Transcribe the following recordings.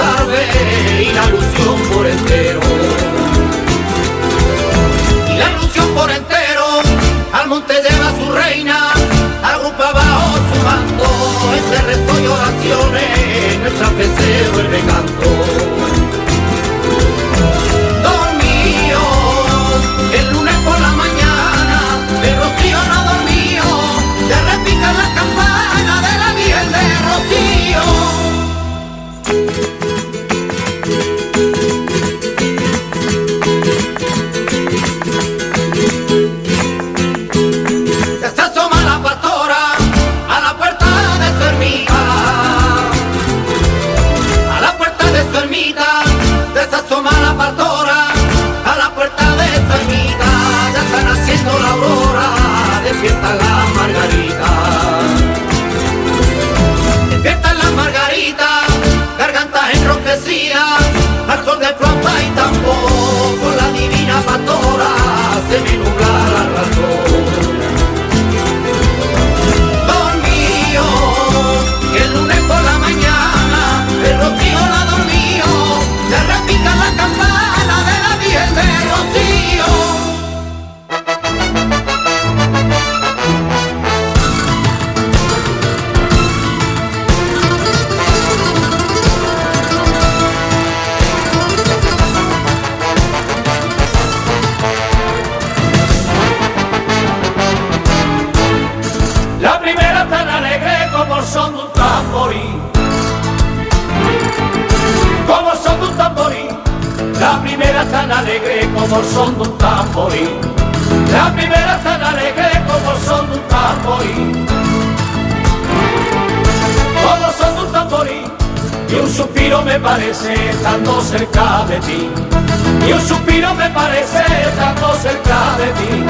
tarde y la luz hace mi nublar la razón. como son de un tamborí. La primera tan alegre como son de un tamborí. Como son de un tamborí. Y un suspiro me parece estando cerca de ti. Y un suspiro me parece estando cerca de ti.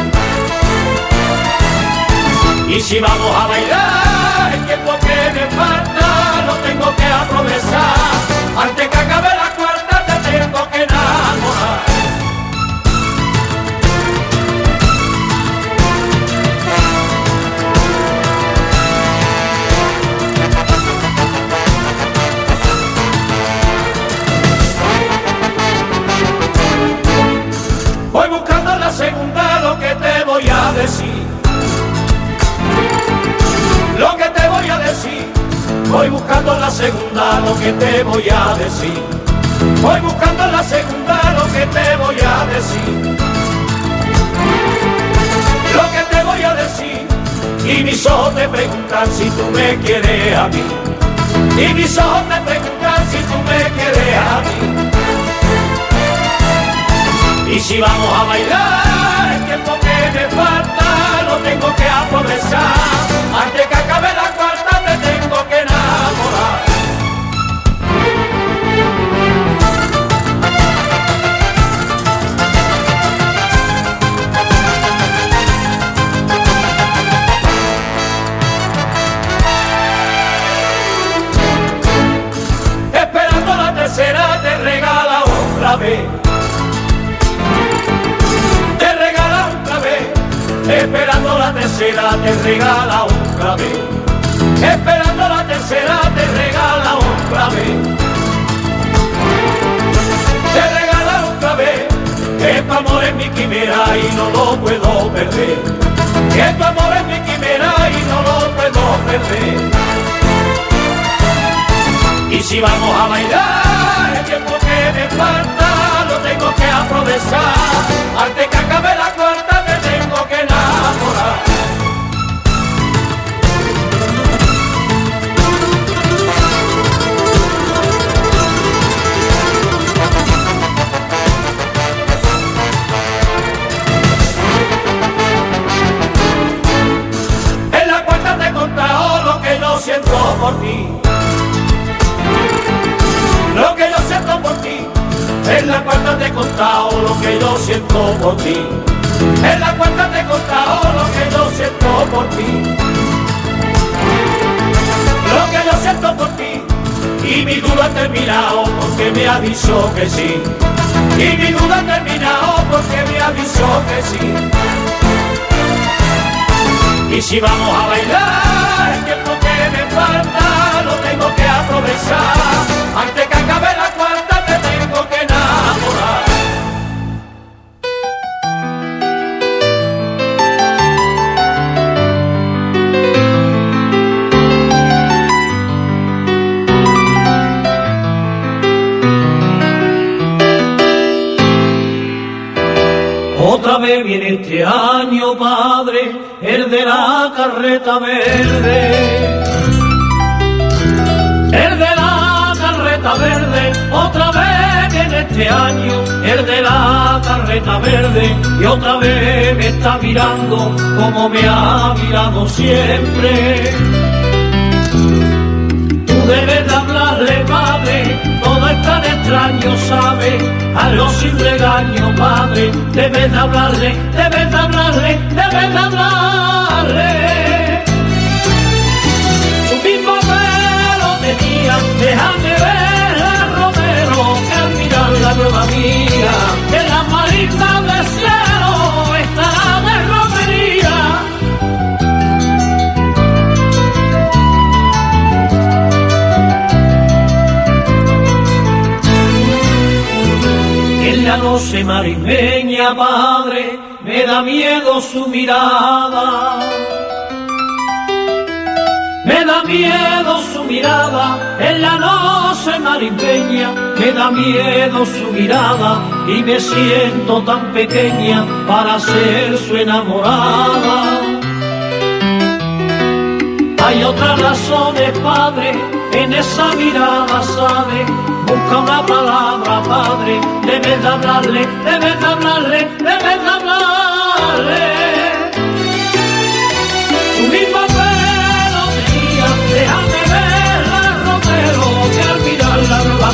Y si vamos a bailar, el tiempo que me falta lo tengo que aprovechar. Antes que acabe la cuarta te tengo que enamorar. Voy buscando la segunda lo que te voy a decir. Voy buscando la segunda lo que te voy a decir. Lo que te voy a decir. Y mis ojos te preguntan si tú me quieres a mí. Y mis ojos te preguntan si tú me quieres a mí. Y si vamos a bailar, el tiempo que me falta lo tengo que aprovechar. Tercera te regala otra vez. Esperando la tercera te regala otra vez. Te regala otra vez, que tu amor es mi quimera y no lo puedo perder. Que tu amor es mi quimera y no lo puedo perder. Y si vamos a bailar, el tiempo que me falta lo tengo que aprovechar. Antes que acabe la cuarta siento por ti. Lo que yo siento por ti. En la cuarta te he contado lo que yo siento por ti. En la cuarta te he contado lo que yo siento por ti. Lo que yo siento por ti. Y mi duda ha terminado porque me dicho que sí. Y mi duda ha terminado porque me dicho que sí. Y si vamos a bailar, falta lo tengo que aprovechar. Antes que acabe la cuarta te tengo que enamorar. Otra vez viene este año, padre, el de la carreta verde. Otra vez viene este año, el de la carreta verde, y otra vez me está mirando como me ha mirado siempre. Tú debes de hablarle, padre, todo es tan extraño, sabe, hazlo sin regaño, padre, debes de hablarle, debes de hablarle, debes de hablarle. Su mismo pelo tenía, déjame nueva mía, que la marita del cielo estará de romería. En la noche marismeña, padre, me da miedo su mirada. Me da miedo en la noche marismeña, me da miedo su mirada y me siento tan pequeña para ser su enamorada. Hay otras razones, padre, en esa mirada, sabe. Busca una palabra, padre, debes de hablarle, debes de hablarle, debes de hablarle.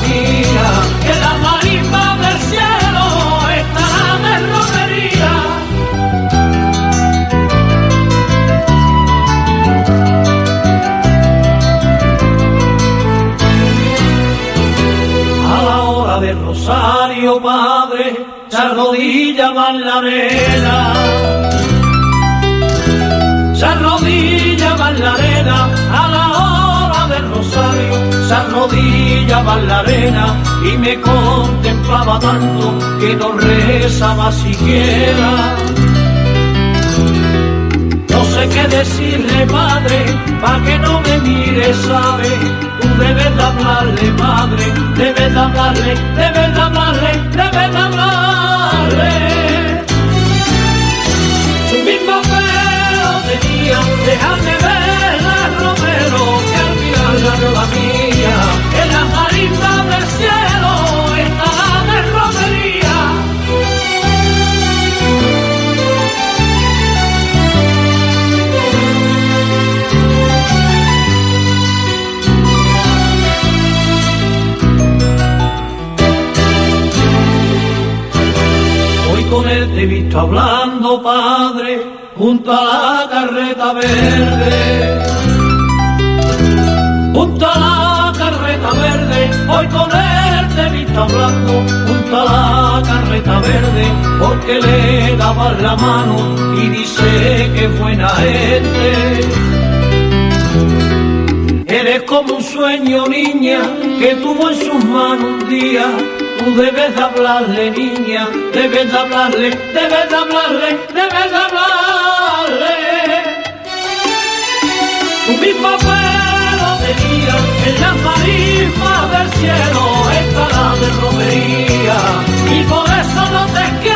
Que la marisma del cielo estará de romería. A la hora del rosario, padre, se arrodilla en la arena. Se arrodilla arena Se arrodilla en la arena y me contemplaba tanto que no rezaba siquiera. No sé qué decirle, padre, pa' que no me mire, sabe. Tú debes de hablarle, padre, debes de hablarle, debes de hablarle, debes de hablarle. Su mismo pelo tenía, déjame verla, Romero, que al mirar la nueva mía, hablando, padre, junto a la carreta verde. Junto a la carreta verde, hoy con él te he visto hablando, junto a la verde porque le daban la mano y dice que buena gente. Como un sueño, niña, que tuvo en sus manos un día. Tú debes de hablarle, niña, debes de hablarle, debes de hablarle, debes de hablarle. Tu misma tenía en las marismas del cielo estará de romería y por eso no te quiero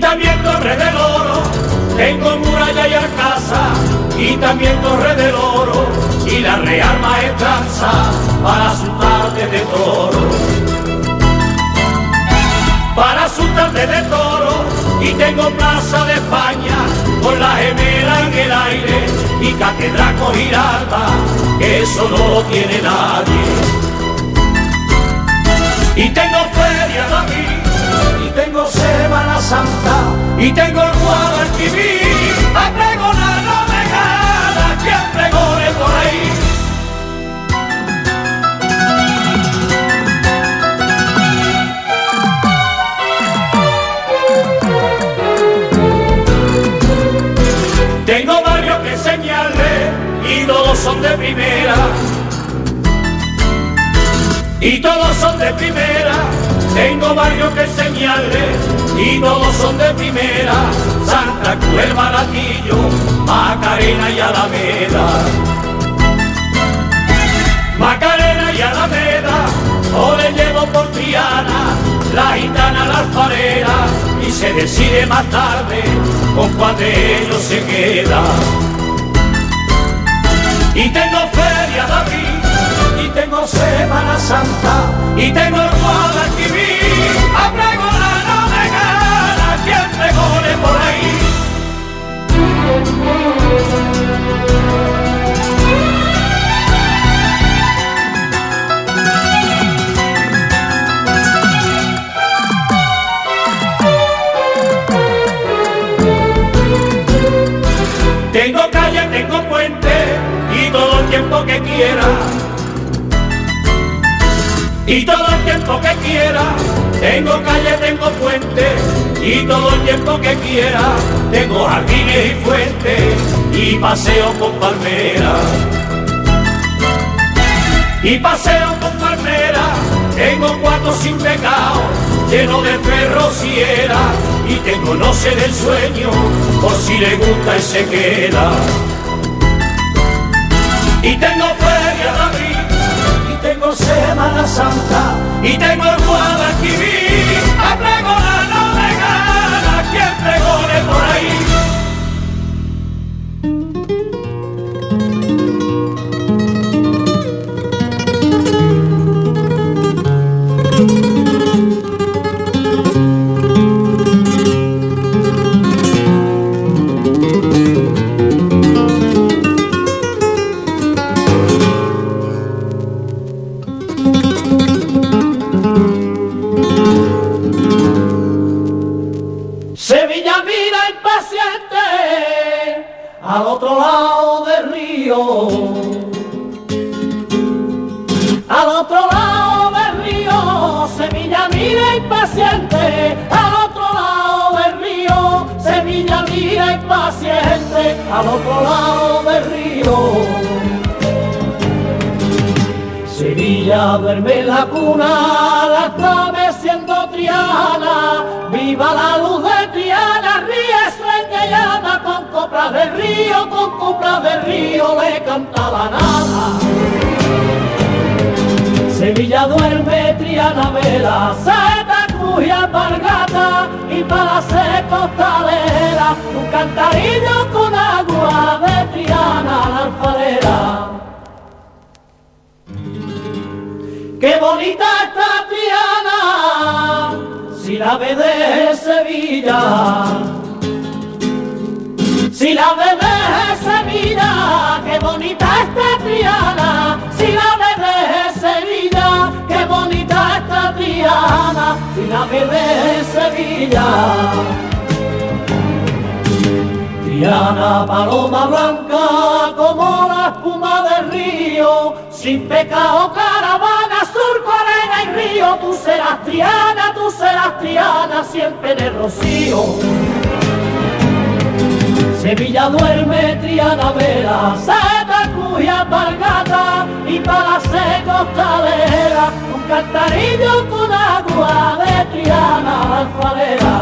también Torre del Oro, tengo muralla y alcázar, y también Torre del Oro, y la Real Maestranza para su tarde de toro. Para su tarde de toro, y tengo Plaza de España, con la gemela en el aire, y Catedral con Giralda, que eso no lo tiene nadie. Y tengo Feria David, tengo Semana Santa y tengo el Guadalquivir a pregonar no me gana quien pregone por ahí. Tengo varios que enseñarle y todos son de primera. Y todos son de primera tengo varios que enseñarles y todos son de primera. Santa Cruz, Baratillo, Macarena y Alameda. Macarena y Alameda, o le llevo por Triana, la gitana la alfarera, y se decide más tarde con cuál de ellos se queda. Y tengo feria David tengo Semana Santa y tengo el Guadalquivir a pregonar no me gana quien pregone por ahí. Tengo calle, tengo puente y todo el tiempo que quiera y todo el tiempo que quiera. Tengo calle, tengo puente y todo el tiempo que quiera. Tengo jardines y fuentes y paseo con palmeras. Y paseo con palmeras, tengo cuatro sin pecado, lleno de perros y era. Y tengo no sé del sueño, por si le gusta y se queda. Y tengo Semana Santa y tengo el Guadalquivir impaciente, al otro lado del río. Sevilla duerme la cuna, la está meciendo Triana, viva la luz de Triana, ríe sueña llama con coplas de río, con coplas de río le canta la nada. Sevilla duerme, Triana vela, saeta, cruz y alpargata, y para ser costalera, un cantarillo con agua de Triana la alfarera. Qué bonita está Triana, si la ve de Sevilla. Si la ve de Sevilla, qué bonita está Triana. Ve de Sevilla. Triana, paloma blanca como la espuma del río, sin pecado caravana, surco, arena y río, tú serás Triana, tú serás Triana, siempre en el rocío. Sevilla duerme, Triana vela, Seta, y Alpargata, y para ser costalera, un cantarillo con agua de Triana alfarera.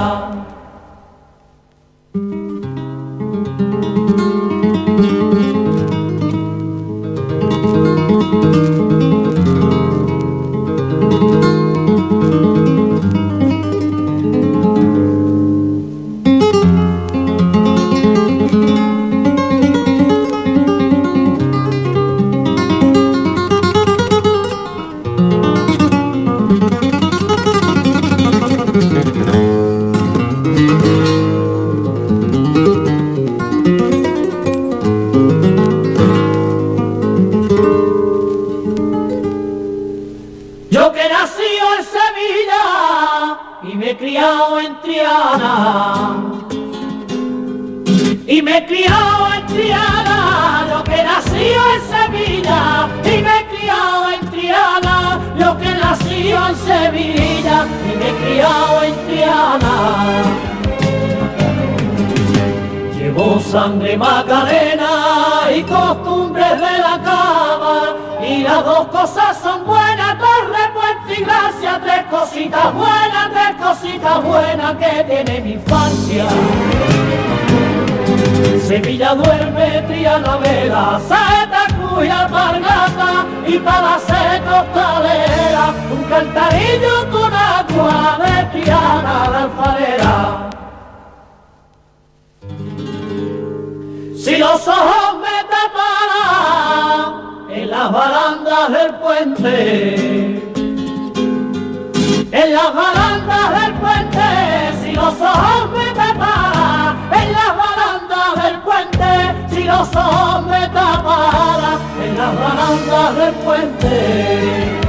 Duerme, Triana vela, saeta, cruz y alpargata, y para ser costalera, un cantarillo con agua de Triana la alfarera. Si los ojos me taparan en las barandas del puente, en las en las barandas del puente.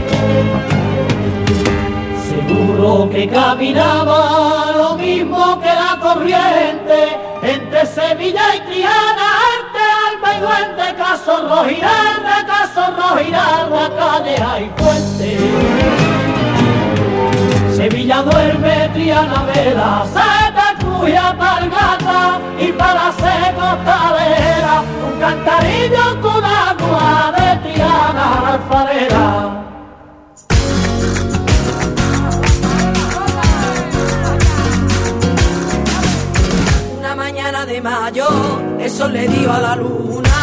Seguro que caminaba lo mismo que la corriente entre Sevilla y Triana, arte, alma y duende, caso rojirarra, caso rojirarra, cadera y fuente. Sevilla duerme, Triana vela, Pargata y para ser costalera, un cantarillo con agua de Triana alfarera. de mayo, eso le dio a la luna.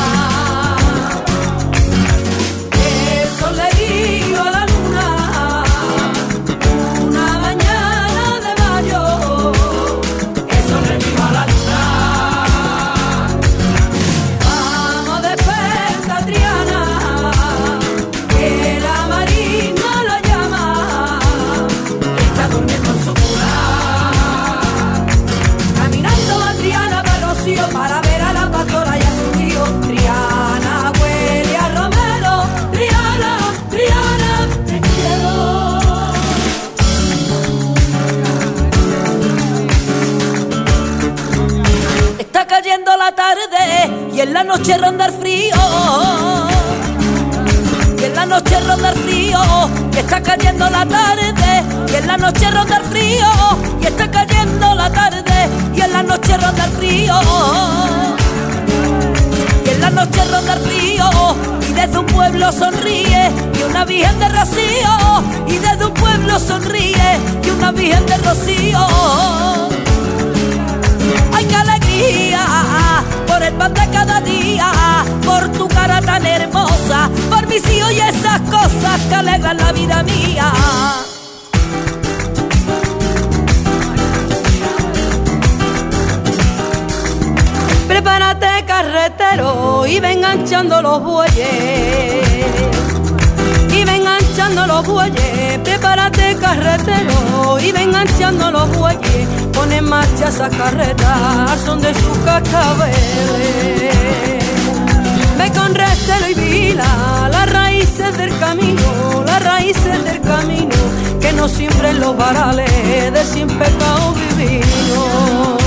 En la noche rondar frío. Y en la noche rondar frío, y está cayendo la tarde. Y en la noche rondar frío, y está cayendo la tarde. Y en la noche rondar frío. Y en la noche rondar frío, y desde un pueblo sonríe, y una virgen de rocío. Y desde un pueblo sonríe, y una virgen de rocío. ¡Ay, qué alegría! Por el pan de cada día, por tu cara tan hermosa, por mis hijos y esas cosas que alegran la vida mía. Prepárate carretero y ven enganchando los bueyes enganchando los bueyes, prepárate carretero y ven enganchando los bueyes, pon en marcha esa carreta son de sus cascabeles. Ve con recelo y vila las raíces del camino, las raíces del camino, que no siembren los varales de sin pecado divino.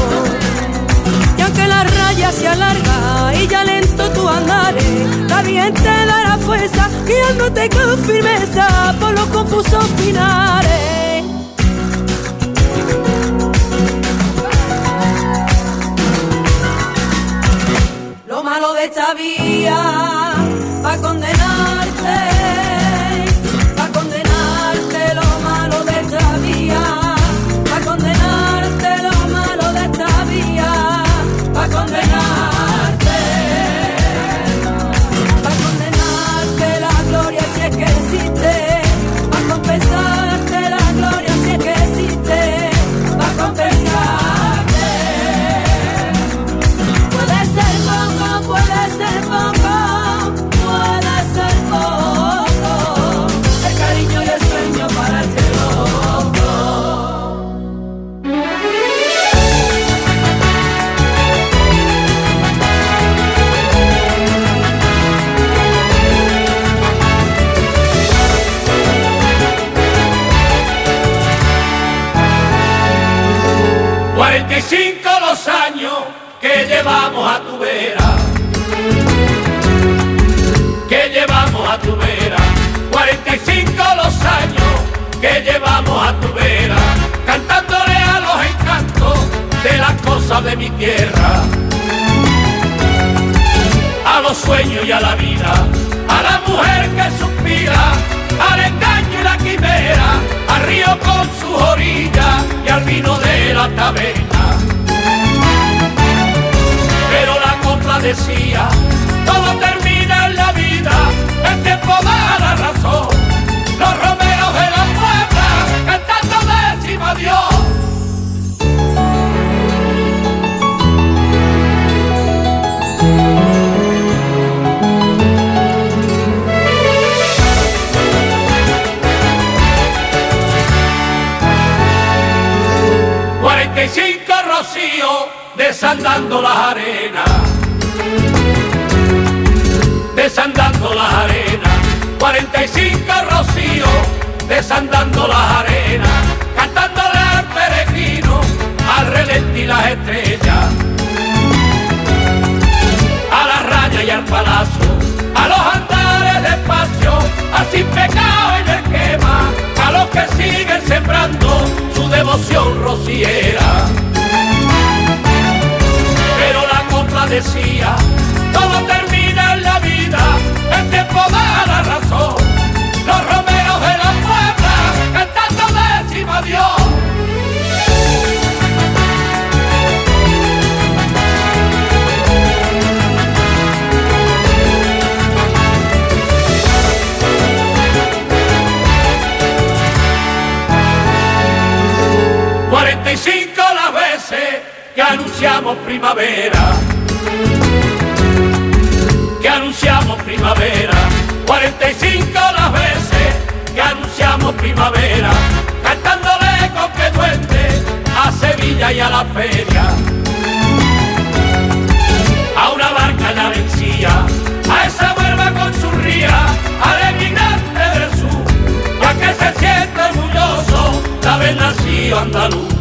Aunque la raya se alarga y ya lento tu andar, la bien te dará fuerza guiándote con firmeza por los confusos finales. Lo malo de esta vía va a 35 rocíos desandando las arenas. Desandando las arenas. 45 rocíos desandando las arenas. Cantándole al peregrino, al relente y las estrellas. A la raya y al palazo, a los andares de espacio, así pecado en el que siguen sembrando su devoción rociera. Pero la copla decía, todo termina anunciamos primavera, que anunciamos primavera, 45 las veces que anunciamos primavera, cantándole con que duende a Sevilla y a la feria, a una barca ya vencía, a esa huelva con su ría, al emigrante del sur, ya que se siente orgulloso de haber nacido andaluz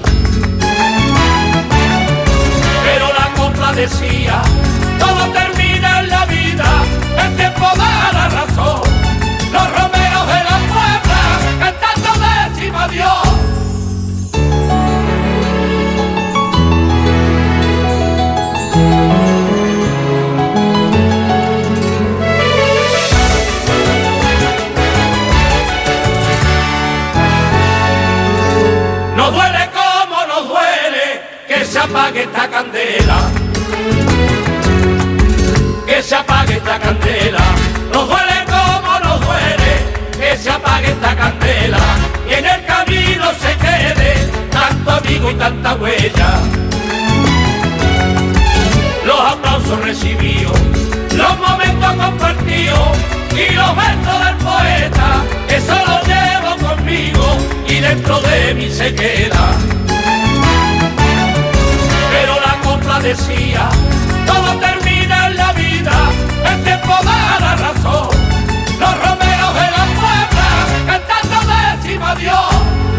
decía, todo termina. tanta huella. Los aplausos recibidos, los momentos compartidos y los versos del poeta, eso lo llevo conmigo y dentro de mí se queda. Pero la copla decía, todo termina en la vida, el tiempo da la razón, los romeros de la puebla cantando décima Dios.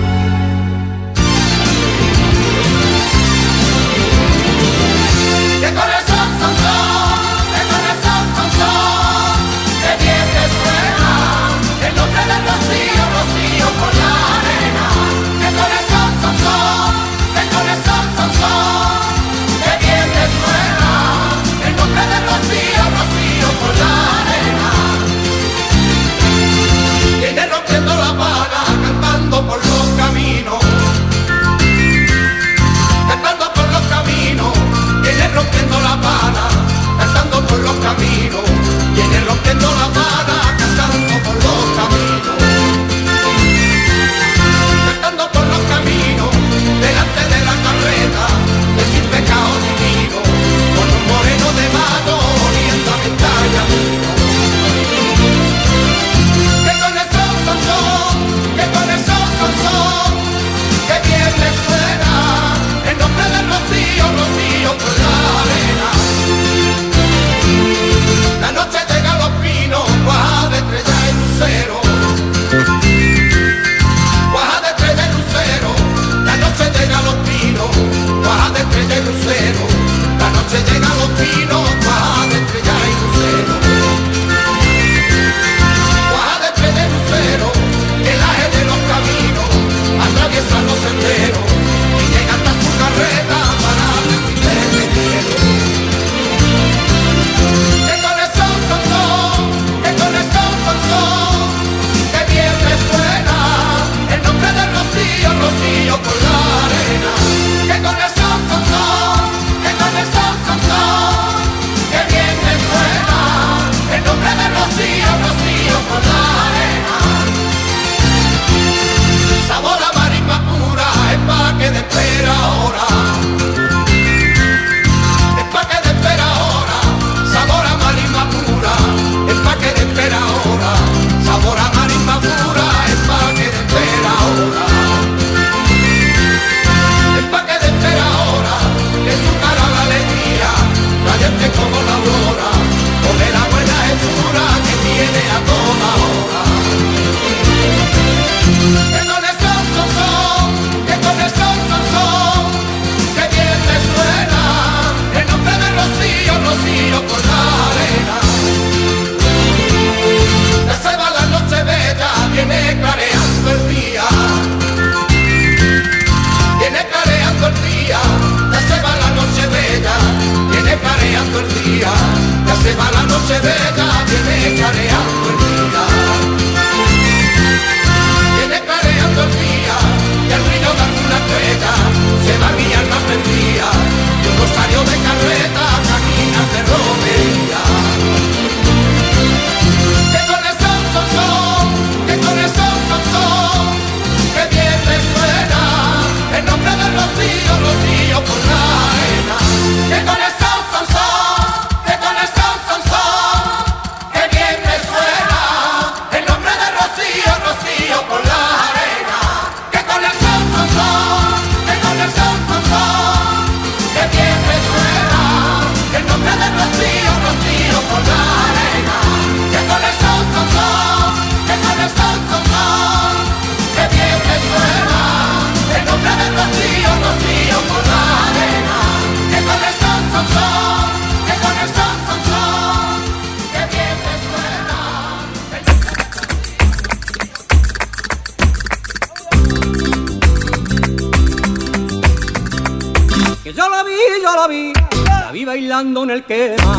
quema.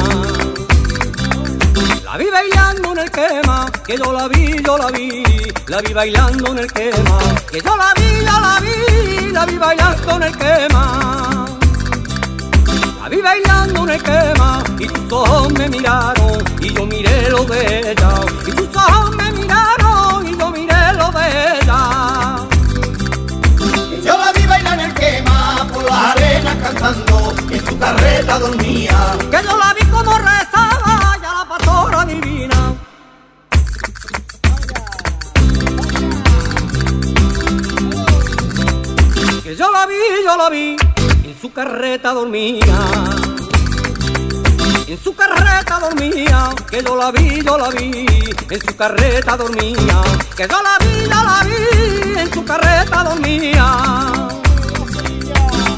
La vi bailando en el quema, que yo la vi, yo la vi, la vi bailando en el quema, que yo la vi, yo la vi, la vi bailando en el quema. La vi bailando en el quema, y tus ojos me miraron, y yo miré lo de ella, y tus ojos me miraron, y yo miré lo de ella. Cantando, en su carreta dormía. Que yo la vi como rezaba, ya la pastora divina. Que yo la vi, yo la vi, en su carreta dormía. En su carreta dormía, que yo la vi, yo la vi, en su carreta dormía, que yo la vi, yo la vi, en su carreta dormía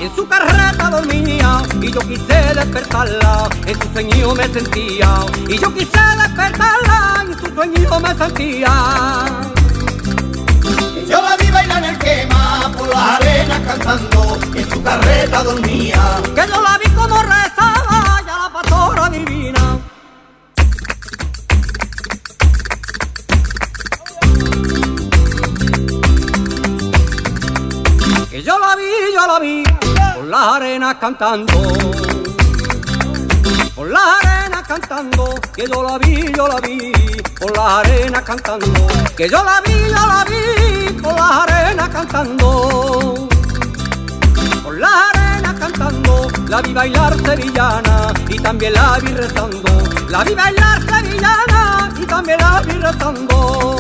en su carreta dormía y yo quise despertarla, en su sueño me sentía y yo quise despertarla, en su sueño me sentía. Yo la vi bailar en el quema por las arenas cantando, en su carreta dormía. Que yo la vi como las arenas cantando. Por las arenas cantando, que yo la vi, yo la vi, por las arenas cantando. Que yo la vi, yo la vi, por las arenas cantando. Por las arenas cantando, la vi bailar sevillana y también la vi rezando. La vi bailar sevillana y también la vi rezando.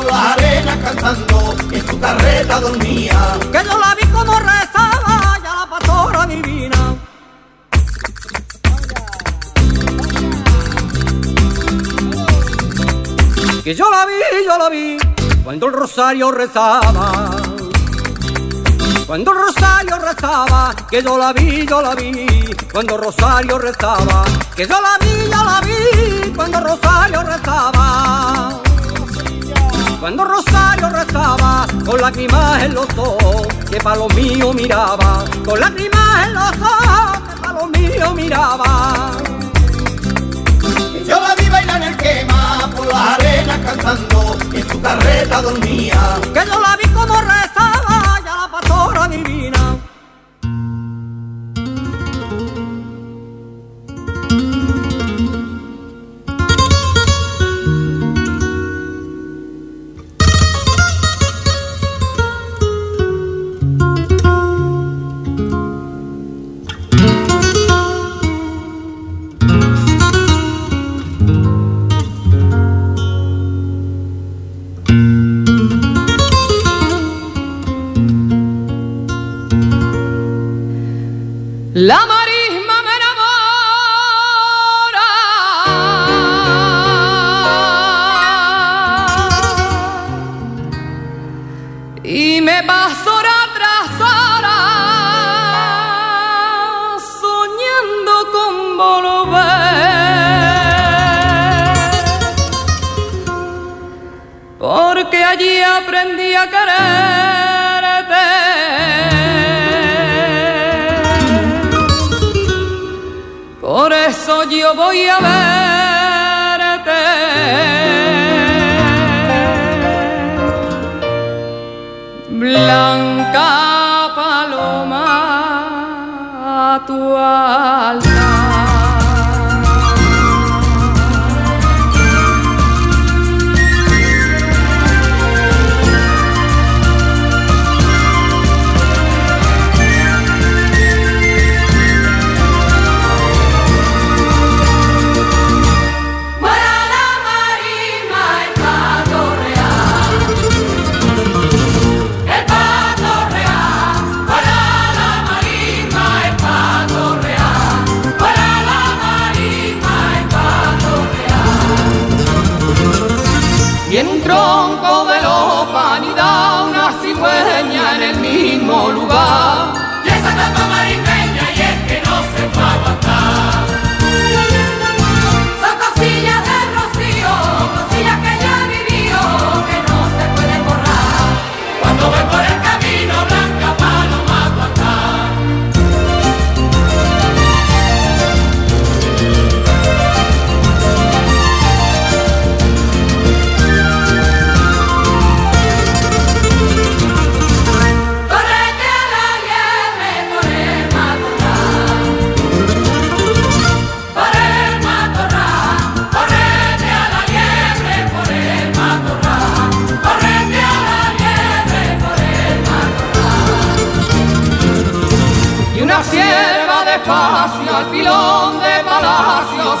Por las arenas cantando, en su carreta dormía. Que yo la vi como rezaba, ya la pastora divina. Que yo la vi, yo la vi, cuando el rosario rezaba. Cuando el rosario rezaba, que yo la vi, yo la vi, cuando rosario rezaba, que yo la vi, yo la vi, cuando rosario rezaba. Cuando Rosario rezaba, con lágrimas en los ojos, que pa' lo mío miraba, con lágrimas en los ojos, que pa' lo mío miraba. Yo la vi bailar en el quema por las arenas cantando, en su carreta dormía. Que yo la vi como rezaba, ya la pastora divina.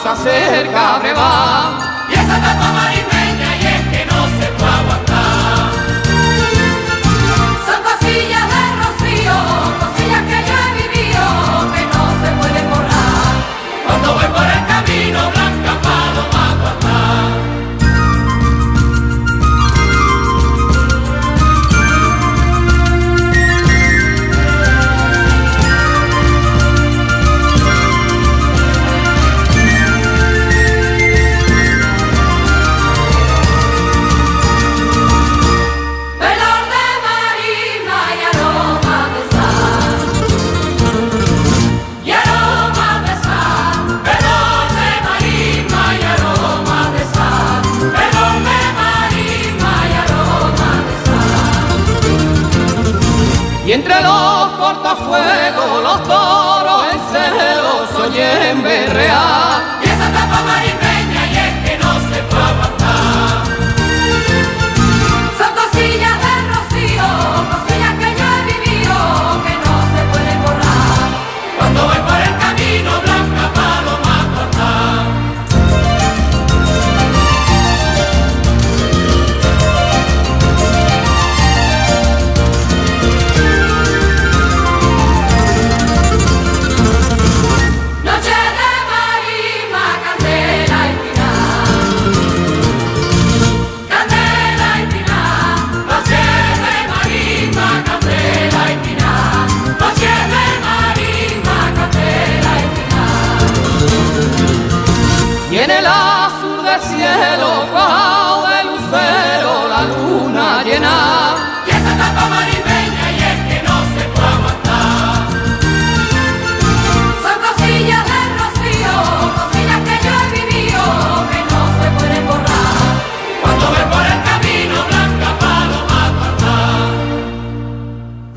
se acerca, breva.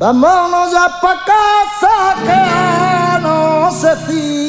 Vámonos ya pa' casa que no se fía.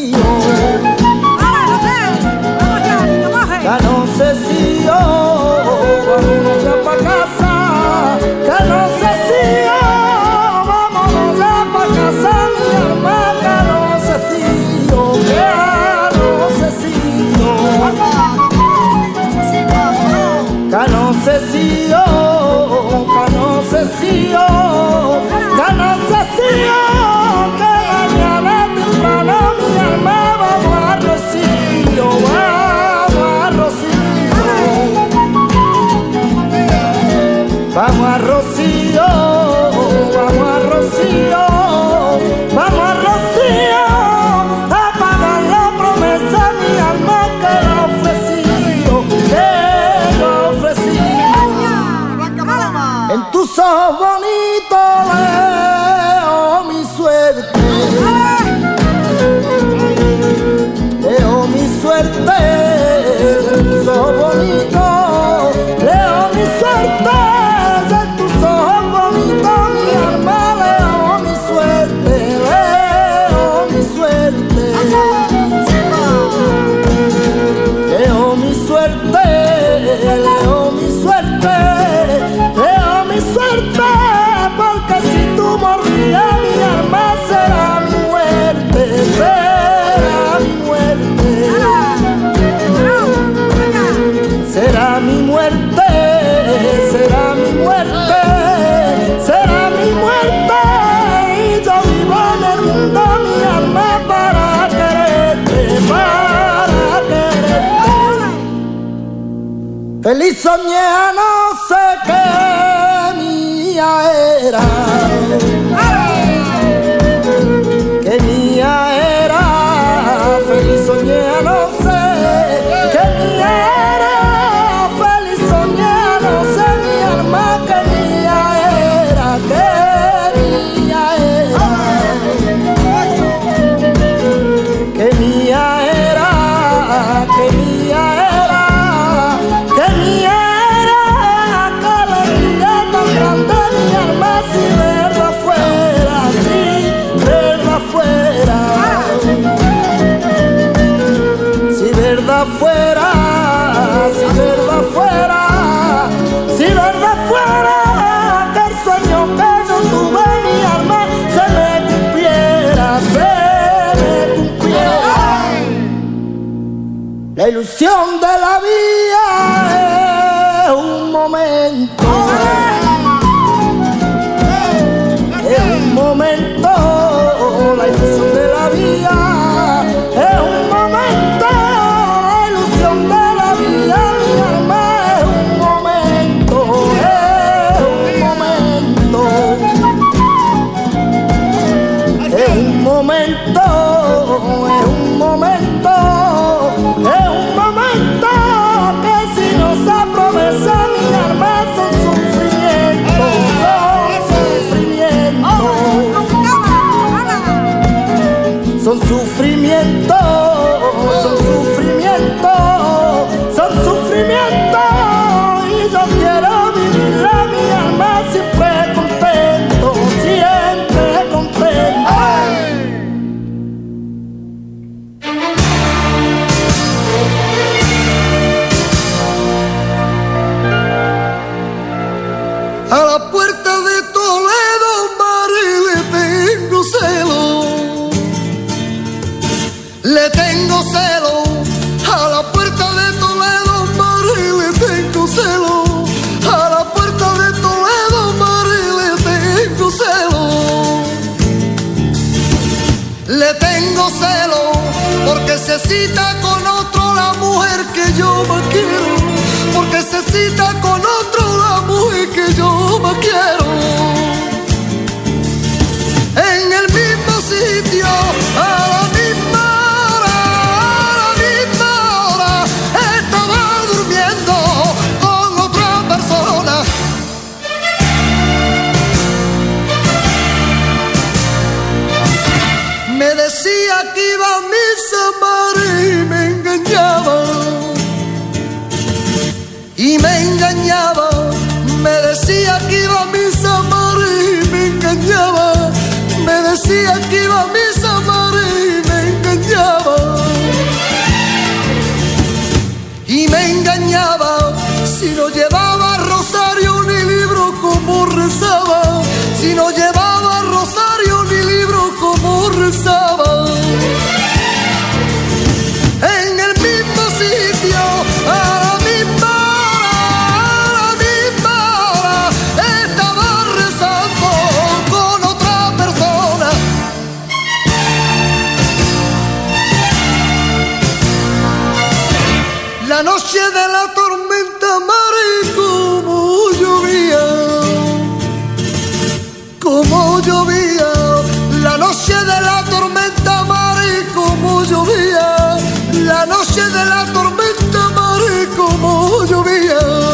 son nhé nó canción si no llevaba rosario ni libro como rezaba, si no llevaba rosario ni libro como rezaba. noche de la tormenta, Mari, como llovía.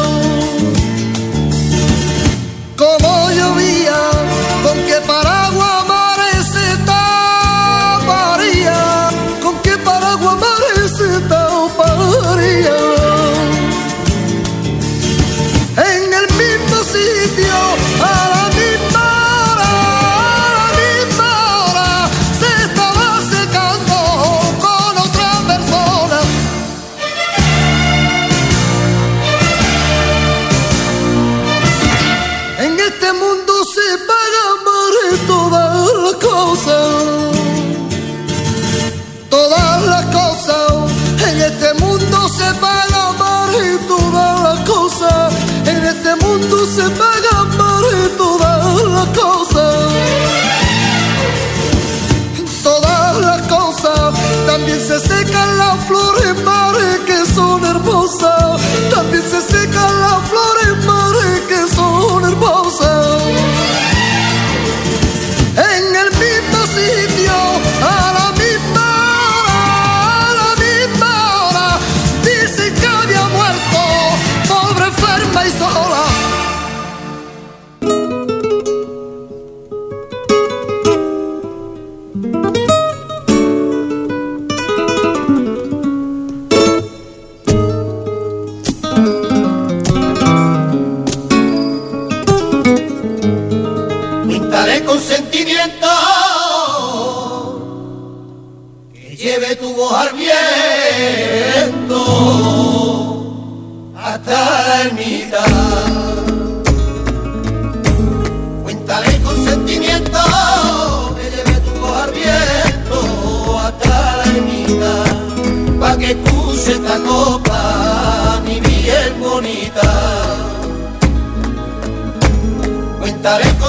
Cantaré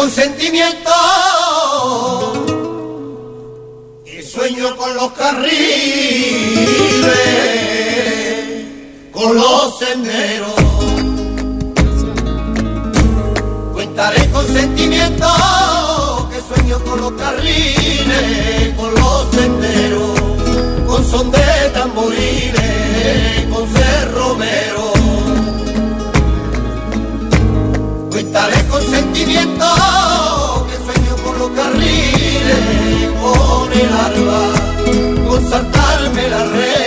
consentimiento. Y sueño con los carriles, con los senderos. Cuentaré consentimiento, que sueño con los carriles, con los senderos, con son de tamboriles, con ser romero Dale consentimiento que sueño con los carriles, con el arma, con saltarme la red.